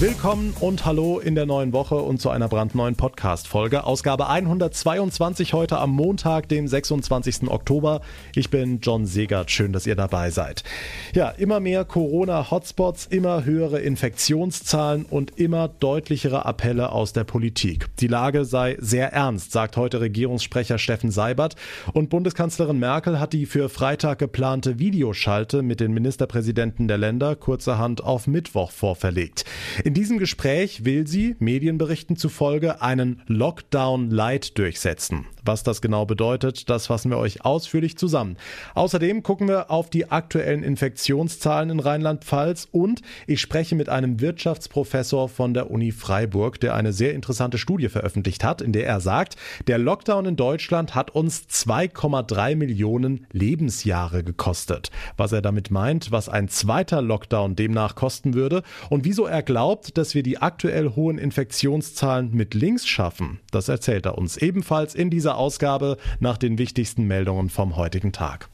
Willkommen und hallo in der neuen Woche und zu einer brandneuen Podcast-Folge. Ausgabe 122 heute am Montag, dem 26. Oktober. Ich bin John Segert. Schön, dass ihr dabei seid. Ja, immer mehr Corona-Hotspots, immer höhere Infektionszahlen und immer deutlichere Appelle aus der Politik. Die Lage sei sehr ernst, sagt heute Regierungssprecher Steffen Seibert. Und Bundeskanzlerin Merkel hat die für Freitag geplante Videoschalte mit den Ministerpräsidenten der Länder kurzerhand auf Mittwoch vorverlegt. In diesem Gespräch will sie, Medienberichten zufolge, einen Lockdown Light durchsetzen. Was das genau bedeutet, das fassen wir euch ausführlich zusammen. Außerdem gucken wir auf die aktuellen Infektionszahlen in Rheinland-Pfalz und ich spreche mit einem Wirtschaftsprofessor von der Uni Freiburg, der eine sehr interessante Studie veröffentlicht hat, in der er sagt, der Lockdown in Deutschland hat uns 2,3 Millionen Lebensjahre gekostet. Was er damit meint, was ein zweiter Lockdown demnach kosten würde und wieso er glaubt, dass wir die aktuell hohen Infektionszahlen mit links schaffen, das erzählt er uns ebenfalls in dieser Ausgabe nach den wichtigsten Meldungen vom heutigen Tag.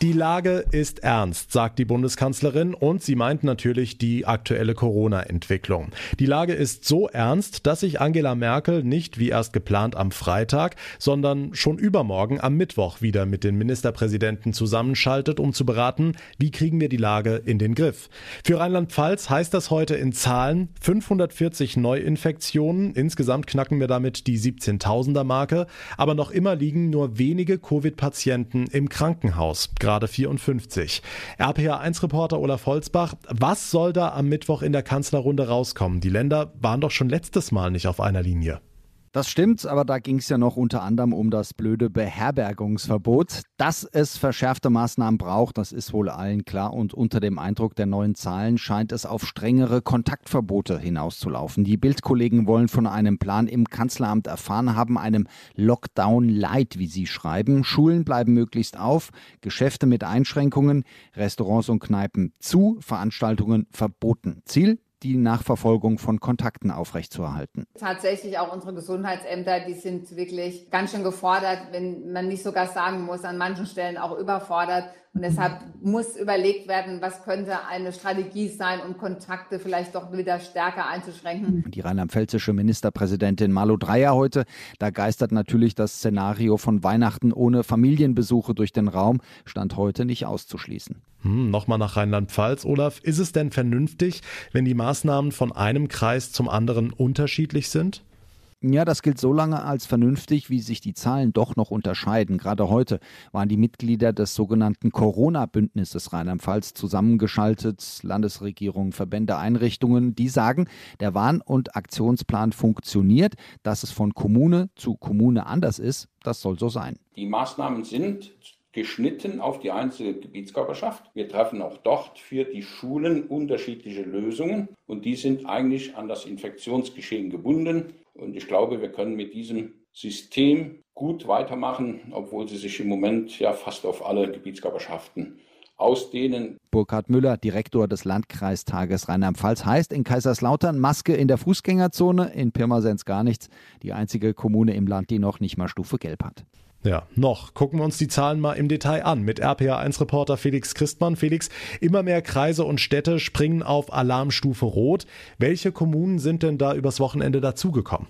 Die Lage ist ernst, sagt die Bundeskanzlerin und sie meint natürlich die aktuelle Corona-Entwicklung. Die Lage ist so ernst, dass sich Angela Merkel nicht wie erst geplant am Freitag, sondern schon übermorgen am Mittwoch wieder mit den Ministerpräsidenten zusammenschaltet, um zu beraten, wie kriegen wir die Lage in den Griff. Für Rheinland-Pfalz heißt das heute in Zahlen 540 Neuinfektionen. Insgesamt knacken wir damit die 17.000er Marke, aber noch immer liegen nur wenige Covid-Patienten im Krankenhaus gerade 54. RPA1-Reporter Olaf Holzbach, was soll da am Mittwoch in der Kanzlerrunde rauskommen? Die Länder waren doch schon letztes Mal nicht auf einer Linie. Das stimmt, aber da ging es ja noch unter anderem um das blöde Beherbergungsverbot. Dass es verschärfte Maßnahmen braucht, das ist wohl allen klar. Und unter dem Eindruck der neuen Zahlen scheint es auf strengere Kontaktverbote hinauszulaufen. Die Bildkollegen wollen von einem Plan im Kanzleramt erfahren haben, einem Lockdown Light, wie sie schreiben. Schulen bleiben möglichst auf, Geschäfte mit Einschränkungen, Restaurants und Kneipen zu, Veranstaltungen verboten. Ziel die Nachverfolgung von Kontakten aufrechtzuerhalten. Tatsächlich auch unsere Gesundheitsämter, die sind wirklich ganz schön gefordert, wenn man nicht sogar sagen muss, an manchen Stellen auch überfordert. Und deshalb muss überlegt werden, was könnte eine Strategie sein, um Kontakte vielleicht doch wieder stärker einzuschränken. Die rheinland-pfälzische Ministerpräsidentin Malu Dreyer heute, da geistert natürlich das Szenario von Weihnachten ohne Familienbesuche durch den Raum, stand heute nicht auszuschließen. Hm, Nochmal nach Rheinland-Pfalz, Olaf. Ist es denn vernünftig, wenn die Maßnahmen von einem Kreis zum anderen unterschiedlich sind? Ja, das gilt so lange als vernünftig, wie sich die Zahlen doch noch unterscheiden. Gerade heute waren die Mitglieder des sogenannten Corona-Bündnisses Rheinland-Pfalz zusammengeschaltet, Landesregierungen, Verbände, Einrichtungen, die sagen, der Warn- und Aktionsplan funktioniert. Dass es von Kommune zu Kommune anders ist, das soll so sein. Die Maßnahmen sind geschnitten auf die einzelne Gebietskörperschaft. Wir treffen auch dort für die Schulen unterschiedliche Lösungen und die sind eigentlich an das Infektionsgeschehen gebunden. Und ich glaube, wir können mit diesem System gut weitermachen, obwohl sie sich im Moment ja fast auf alle Gebietskörperschaften ausdehnen. Burkhard Müller, Direktor des Landkreistages Rheinland-Pfalz, heißt in Kaiserslautern Maske in der Fußgängerzone, in Pirmasens gar nichts. Die einzige Kommune im Land, die noch nicht mal Stufe Gelb hat. Ja, noch. Gucken wir uns die Zahlen mal im Detail an mit RPA1-Reporter Felix Christmann. Felix, immer mehr Kreise und Städte springen auf Alarmstufe Rot. Welche Kommunen sind denn da übers Wochenende dazugekommen?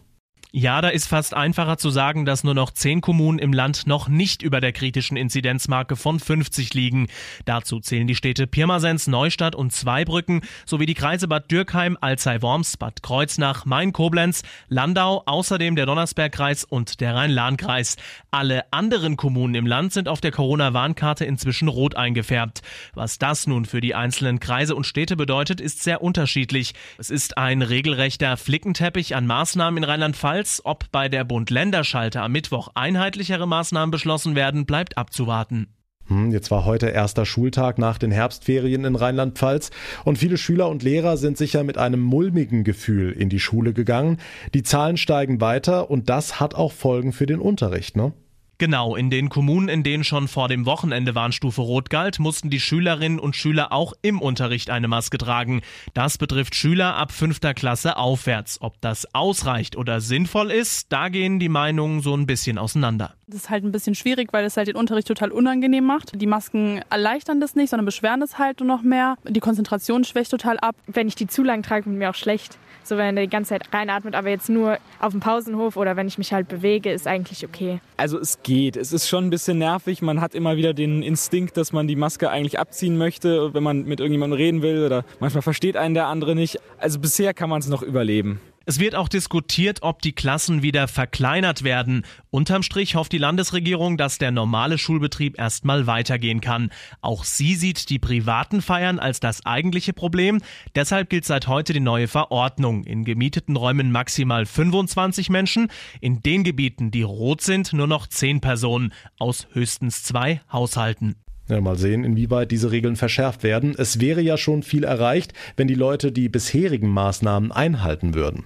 Ja, da ist fast einfacher zu sagen, dass nur noch zehn Kommunen im Land noch nicht über der kritischen Inzidenzmarke von 50 liegen. Dazu zählen die Städte Pirmasens, Neustadt und Zweibrücken sowie die Kreise Bad Dürkheim, Alzey-Worms, Bad Kreuznach, Main-Koblenz, Landau, außerdem der Donnersbergkreis und der Rhein-Lahn-Kreis. Alle anderen Kommunen im Land sind auf der Corona-Warnkarte inzwischen rot eingefärbt. Was das nun für die einzelnen Kreise und Städte bedeutet, ist sehr unterschiedlich. Es ist ein regelrechter Flickenteppich an Maßnahmen in Rheinland-Pfalz Jedenfalls, ob bei der Bund-Länder-Schalte am Mittwoch einheitlichere Maßnahmen beschlossen werden, bleibt abzuwarten. Hm, jetzt war heute erster Schultag nach den Herbstferien in Rheinland-Pfalz und viele Schüler und Lehrer sind sicher mit einem mulmigen Gefühl in die Schule gegangen. Die Zahlen steigen weiter und das hat auch Folgen für den Unterricht, ne? Genau, in den Kommunen, in denen schon vor dem Wochenende Warnstufe Rot galt, mussten die Schülerinnen und Schüler auch im Unterricht eine Maske tragen. Das betrifft Schüler ab fünfter Klasse aufwärts. Ob das ausreicht oder sinnvoll ist, da gehen die Meinungen so ein bisschen auseinander. Das ist halt ein bisschen schwierig, weil es halt den Unterricht total unangenehm macht. Die Masken erleichtern das nicht, sondern beschweren es halt nur noch mehr. Die Konzentration schwächt total ab. Wenn ich die zu lang trage, wird mir auch schlecht. So wenn er die ganze Zeit reinatmet, aber jetzt nur auf dem Pausenhof oder wenn ich mich halt bewege, ist eigentlich okay. Also es geht. Es ist schon ein bisschen nervig. Man hat immer wieder den Instinkt, dass man die Maske eigentlich abziehen möchte, wenn man mit irgendjemandem reden will oder manchmal versteht einen der andere nicht. Also bisher kann man es noch überleben. Es wird auch diskutiert, ob die Klassen wieder verkleinert werden. Unterm Strich hofft die Landesregierung, dass der normale Schulbetrieb erstmal weitergehen kann. Auch sie sieht die privaten Feiern als das eigentliche Problem. Deshalb gilt seit heute die neue Verordnung. In gemieteten Räumen maximal 25 Menschen, in den Gebieten, die rot sind, nur noch 10 Personen aus höchstens zwei Haushalten. Ja, mal sehen, inwieweit diese Regeln verschärft werden. Es wäre ja schon viel erreicht, wenn die Leute die bisherigen Maßnahmen einhalten würden.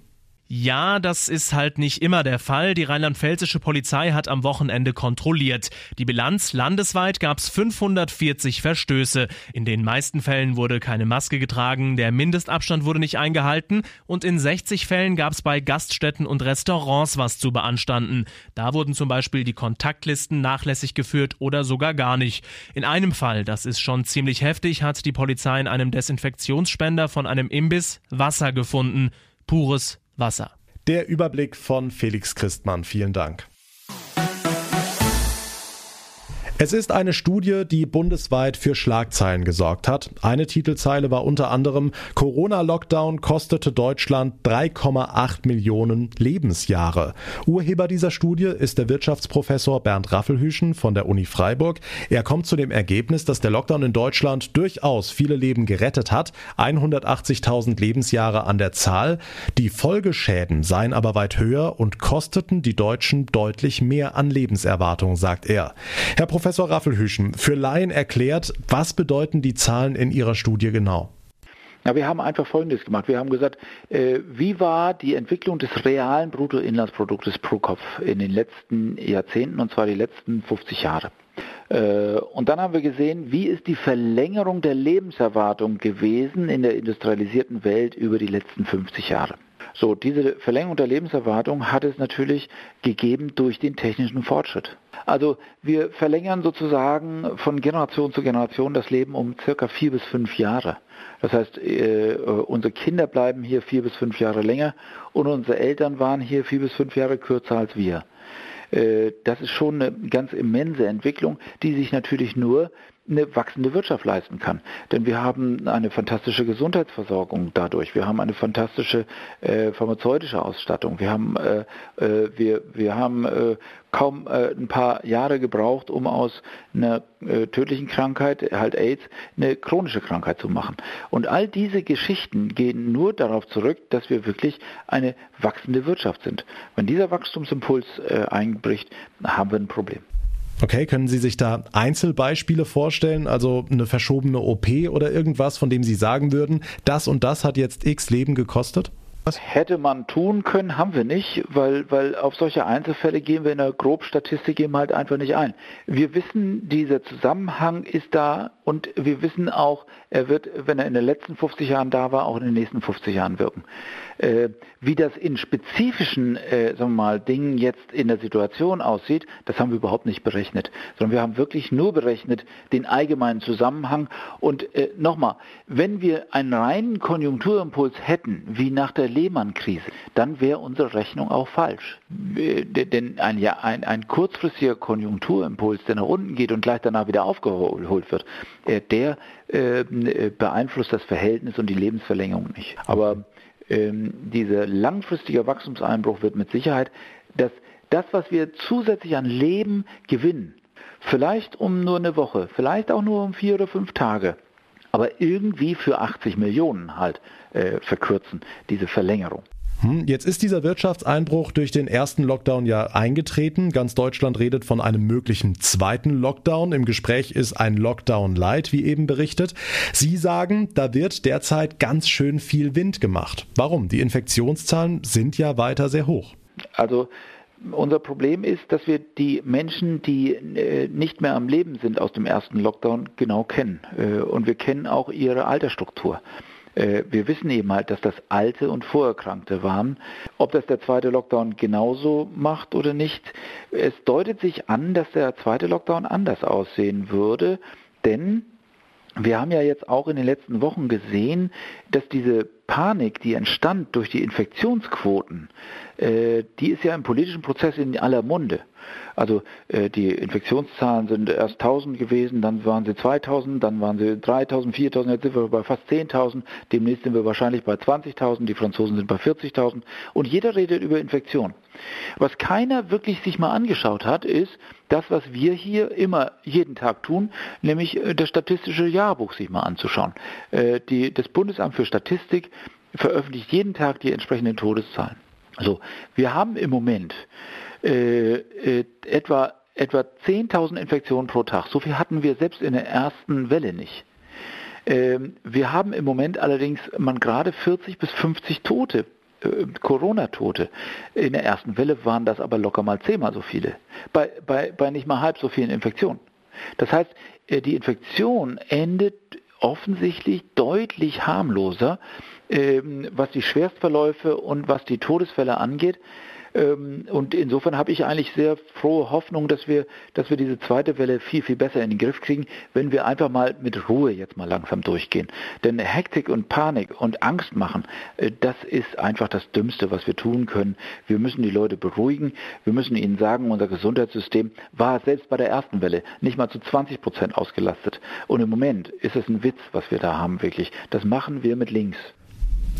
Ja, das ist halt nicht immer der Fall. Die rheinland-pfälzische Polizei hat am Wochenende kontrolliert. Die Bilanz landesweit gab es 540 Verstöße. In den meisten Fällen wurde keine Maske getragen, der Mindestabstand wurde nicht eingehalten und in 60 Fällen gab es bei Gaststätten und Restaurants was zu beanstanden. Da wurden zum Beispiel die Kontaktlisten nachlässig geführt oder sogar gar nicht. In einem Fall, das ist schon ziemlich heftig, hat die Polizei in einem Desinfektionsspender von einem Imbiss Wasser gefunden. Pures Wasser. Der Überblick von Felix Christmann. Vielen Dank. Es ist eine Studie, die bundesweit für Schlagzeilen gesorgt hat. Eine Titelzeile war unter anderem Corona-Lockdown kostete Deutschland 3,8 Millionen Lebensjahre. Urheber dieser Studie ist der Wirtschaftsprofessor Bernd Raffelhüschen von der Uni Freiburg. Er kommt zu dem Ergebnis, dass der Lockdown in Deutschland durchaus viele Leben gerettet hat. 180.000 Lebensjahre an der Zahl. Die Folgeschäden seien aber weit höher und kosteten die Deutschen deutlich mehr an Lebenserwartung, sagt er. Herr Professor Professor Raffelhüschen, für Laien erklärt, was bedeuten die Zahlen in Ihrer Studie genau? Ja, wir haben einfach Folgendes gemacht. Wir haben gesagt, äh, wie war die Entwicklung des realen Bruttoinlandsproduktes pro Kopf in den letzten Jahrzehnten, und zwar die letzten 50 Jahre. Äh, und dann haben wir gesehen, wie ist die Verlängerung der Lebenserwartung gewesen in der industrialisierten Welt über die letzten 50 Jahre. So, diese Verlängerung der Lebenserwartung hat es natürlich gegeben durch den technischen Fortschritt. Also wir verlängern sozusagen von Generation zu Generation das Leben um circa vier bis fünf Jahre. Das heißt, äh, unsere Kinder bleiben hier vier bis fünf Jahre länger und unsere Eltern waren hier vier bis fünf Jahre kürzer als wir. Äh, das ist schon eine ganz immense Entwicklung, die sich natürlich nur eine wachsende Wirtschaft leisten kann. Denn wir haben eine fantastische Gesundheitsversorgung dadurch. Wir haben eine fantastische äh, pharmazeutische Ausstattung. Wir haben, äh, äh, wir, wir haben äh, kaum äh, ein paar Jahre gebraucht, um aus einer äh, tödlichen Krankheit, halt AIDS, eine chronische Krankheit zu machen. Und all diese Geschichten gehen nur darauf zurück, dass wir wirklich eine wachsende Wirtschaft sind. Wenn dieser Wachstumsimpuls einbricht, haben wir ein Problem. Okay, können Sie sich da Einzelbeispiele vorstellen, also eine verschobene OP oder irgendwas, von dem Sie sagen würden, das und das hat jetzt x Leben gekostet? Was hätte man tun können, haben wir nicht, weil, weil auf solche Einzelfälle gehen wir in der Grobstatistik eben halt einfach nicht ein. Wir wissen, dieser Zusammenhang ist da und wir wissen auch, er wird, wenn er in den letzten 50 Jahren da war, auch in den nächsten 50 Jahren wirken. Äh, wie das in spezifischen äh, sagen wir mal, Dingen jetzt in der Situation aussieht, das haben wir überhaupt nicht berechnet, sondern wir haben wirklich nur berechnet den allgemeinen Zusammenhang. Und äh, nochmal, wenn wir einen reinen Konjunkturimpuls hätten, wie nach der Lehman-Krise, dann wäre unsere Rechnung auch falsch. Äh, denn ein, ja, ein, ein kurzfristiger Konjunkturimpuls, der nach unten geht und gleich danach wieder aufgeholt wird, der äh, beeinflusst das Verhältnis und die Lebensverlängerung nicht. Aber ähm, dieser langfristige Wachstumseinbruch wird mit Sicherheit, dass das, was wir zusätzlich an Leben gewinnen, vielleicht um nur eine Woche, vielleicht auch nur um vier oder fünf Tage, aber irgendwie für 80 Millionen halt äh, verkürzen, diese Verlängerung. Hm, jetzt ist dieser Wirtschaftseinbruch durch den ersten Lockdown ja eingetreten. Ganz Deutschland redet von einem möglichen zweiten Lockdown. Im Gespräch ist ein Lockdown Light, wie eben berichtet. Sie sagen, da wird derzeit ganz schön viel Wind gemacht. Warum? Die Infektionszahlen sind ja weiter sehr hoch. Also unser Problem ist, dass wir die Menschen, die äh, nicht mehr am Leben sind aus dem ersten Lockdown, genau kennen. Äh, und wir kennen auch ihre Altersstruktur. Äh, wir wissen eben halt, dass das Alte und Vorerkrankte waren. Ob das der zweite Lockdown genauso macht oder nicht, es deutet sich an, dass der zweite Lockdown anders aussehen würde, denn wir haben ja jetzt auch in den letzten Wochen gesehen, dass diese Panik, die entstand durch die Infektionsquoten, äh, die ist ja im politischen Prozess in aller Munde. Also äh, die Infektionszahlen sind erst 1000 gewesen, dann waren sie 2000, dann waren sie 3000, 4000, jetzt sind wir bei fast 10.000, demnächst sind wir wahrscheinlich bei 20.000, die Franzosen sind bei 40.000 und jeder redet über Infektion. Was keiner wirklich sich mal angeschaut hat, ist das, was wir hier immer jeden Tag tun, nämlich äh, das statistische Jahrbuch sich mal anzuschauen. Äh, die, das Bundesamt für Statistik veröffentlicht jeden Tag die entsprechenden Todeszahlen. Also wir haben im Moment äh, äh, etwa, etwa 10.000 Infektionen pro Tag. So viel hatten wir selbst in der ersten Welle nicht. Ähm, wir haben im Moment allerdings man gerade 40 bis 50 Tote äh, Corona-Tote. In der ersten Welle waren das aber locker mal zehnmal so viele. Bei, bei, bei nicht mal halb so vielen Infektionen. Das heißt, äh, die Infektion endet offensichtlich deutlich harmloser, ähm, was die Schwerstverläufe und was die Todesfälle angeht. Ähm, und insofern habe ich eigentlich sehr frohe Hoffnung, dass wir, dass wir diese zweite Welle viel, viel besser in den Griff kriegen, wenn wir einfach mal mit Ruhe jetzt mal langsam durchgehen. Denn Hektik und Panik und Angst machen, äh, das ist einfach das Dümmste, was wir tun können. Wir müssen die Leute beruhigen. Wir müssen ihnen sagen, unser Gesundheitssystem war selbst bei der ersten Welle nicht mal zu 20 Prozent ausgelastet. Und im Moment ist es ein Witz, was wir da haben, wirklich. Das machen wir mit links.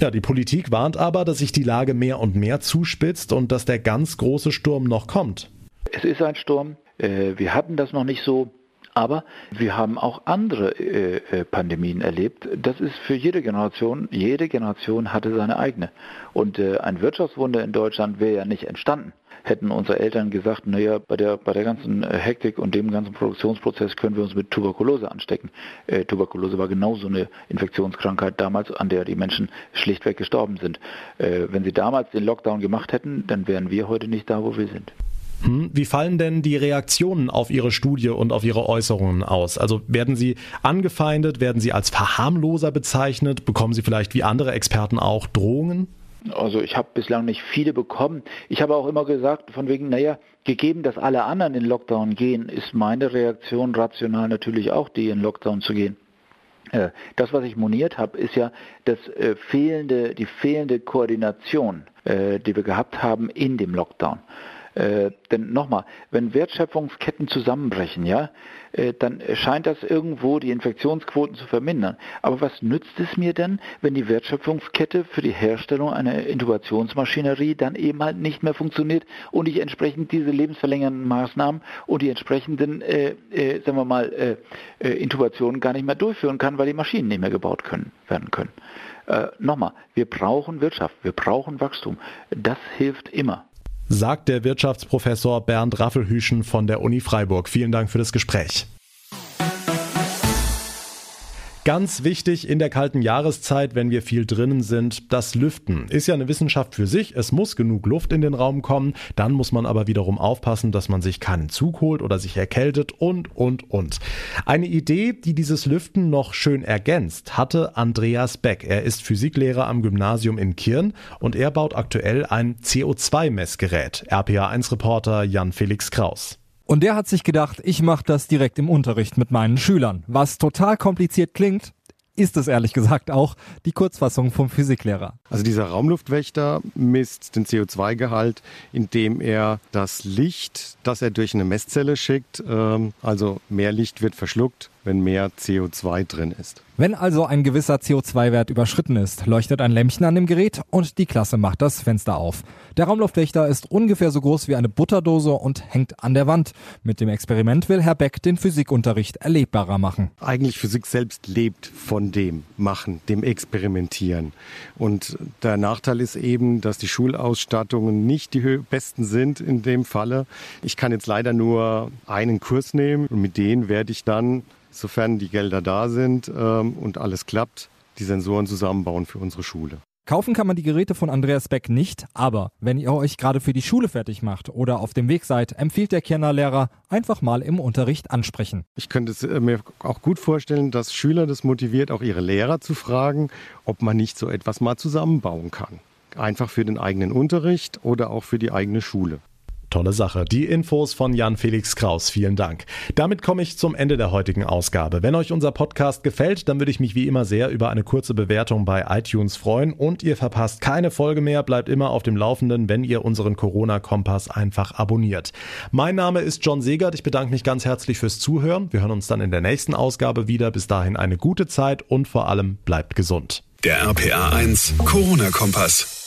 Ja, die Politik warnt aber, dass sich die Lage mehr und mehr zuspitzt und dass der ganz große Sturm noch kommt. Es ist ein Sturm. Äh, wir hatten das noch nicht so. Aber wir haben auch andere äh, äh, Pandemien erlebt. Das ist für jede Generation, jede Generation hatte seine eigene. Und ein Wirtschaftswunder in Deutschland wäre ja nicht entstanden hätten unsere Eltern gesagt, naja, bei der, bei der ganzen äh, Hektik und dem ganzen Produktionsprozess können wir uns mit Tuberkulose anstecken. Äh, Tuberkulose war genauso eine Infektionskrankheit damals, an der die Menschen schlichtweg gestorben sind. Äh, wenn sie damals den Lockdown gemacht hätten, dann wären wir heute nicht da, wo wir sind. Hm, wie fallen denn die Reaktionen auf Ihre Studie und auf Ihre Äußerungen aus? Also werden Sie angefeindet, werden Sie als Verharmloser bezeichnet, bekommen Sie vielleicht wie andere Experten auch Drohungen? Also ich habe bislang nicht viele bekommen. Ich habe auch immer gesagt, von wegen, naja, gegeben, dass alle anderen in Lockdown gehen, ist meine Reaktion rational natürlich auch, die in Lockdown zu gehen. Äh, das, was ich moniert habe, ist ja das äh, fehlende, die fehlende Koordination, äh, die wir gehabt haben in dem Lockdown. Äh, denn nochmal, wenn Wertschöpfungsketten zusammenbrechen, ja, äh, dann scheint das irgendwo die Infektionsquoten zu vermindern. Aber was nützt es mir denn, wenn die Wertschöpfungskette für die Herstellung einer Intubationsmaschinerie dann eben halt nicht mehr funktioniert und ich entsprechend diese lebensverlängernden Maßnahmen und die entsprechenden, äh, äh, sagen wir mal, äh, Intubationen gar nicht mehr durchführen kann, weil die Maschinen nicht mehr gebaut können, werden können. Äh, nochmal, wir brauchen Wirtschaft, wir brauchen Wachstum. Das hilft immer sagt der Wirtschaftsprofessor Bernd Raffelhüschen von der Uni Freiburg. Vielen Dank für das Gespräch. Ganz wichtig in der kalten Jahreszeit, wenn wir viel drinnen sind, das Lüften. Ist ja eine Wissenschaft für sich. Es muss genug Luft in den Raum kommen. Dann muss man aber wiederum aufpassen, dass man sich keinen Zug holt oder sich erkältet und, und, und. Eine Idee, die dieses Lüften noch schön ergänzt, hatte Andreas Beck. Er ist Physiklehrer am Gymnasium in Kirn und er baut aktuell ein CO2-Messgerät. RPA1-Reporter Jan-Felix Kraus. Und der hat sich gedacht, ich mache das direkt im Unterricht mit meinen Schülern. Was total kompliziert klingt, ist es ehrlich gesagt auch die Kurzfassung vom Physiklehrer. Also dieser Raumluftwächter misst den CO2-Gehalt, indem er das Licht, das er durch eine Messzelle schickt, ähm, also mehr Licht wird verschluckt, wenn mehr CO2 drin ist. Wenn also ein gewisser CO2-Wert überschritten ist, leuchtet ein Lämpchen an dem Gerät und die Klasse macht das Fenster auf. Der Raumluftwächter ist ungefähr so groß wie eine Butterdose und hängt an der Wand. Mit dem Experiment will Herr Beck den Physikunterricht erlebbarer machen. Eigentlich Physik selbst lebt von dem Machen, dem Experimentieren. Und der Nachteil ist eben, dass die Schulausstattungen nicht die besten sind in dem Falle. Ich kann jetzt leider nur einen Kurs nehmen und mit denen werde ich dann sofern die Gelder da sind ähm, und alles klappt, die Sensoren zusammenbauen für unsere Schule. Kaufen kann man die Geräte von Andreas Beck nicht, aber wenn ihr euch gerade für die Schule fertig macht oder auf dem Weg seid, empfiehlt der Kärntner Lehrer einfach mal im Unterricht ansprechen. Ich könnte es äh, mir auch gut vorstellen, dass Schüler das motiviert, auch ihre Lehrer zu fragen, ob man nicht so etwas mal zusammenbauen kann. Einfach für den eigenen Unterricht oder auch für die eigene Schule. Tolle Sache. Die Infos von Jan Felix Kraus. Vielen Dank. Damit komme ich zum Ende der heutigen Ausgabe. Wenn euch unser Podcast gefällt, dann würde ich mich wie immer sehr über eine kurze Bewertung bei iTunes freuen und ihr verpasst keine Folge mehr. Bleibt immer auf dem Laufenden, wenn ihr unseren Corona-Kompass einfach abonniert. Mein Name ist John Segert. Ich bedanke mich ganz herzlich fürs Zuhören. Wir hören uns dann in der nächsten Ausgabe wieder. Bis dahin eine gute Zeit und vor allem bleibt gesund. Der RPA 1 Corona-Kompass.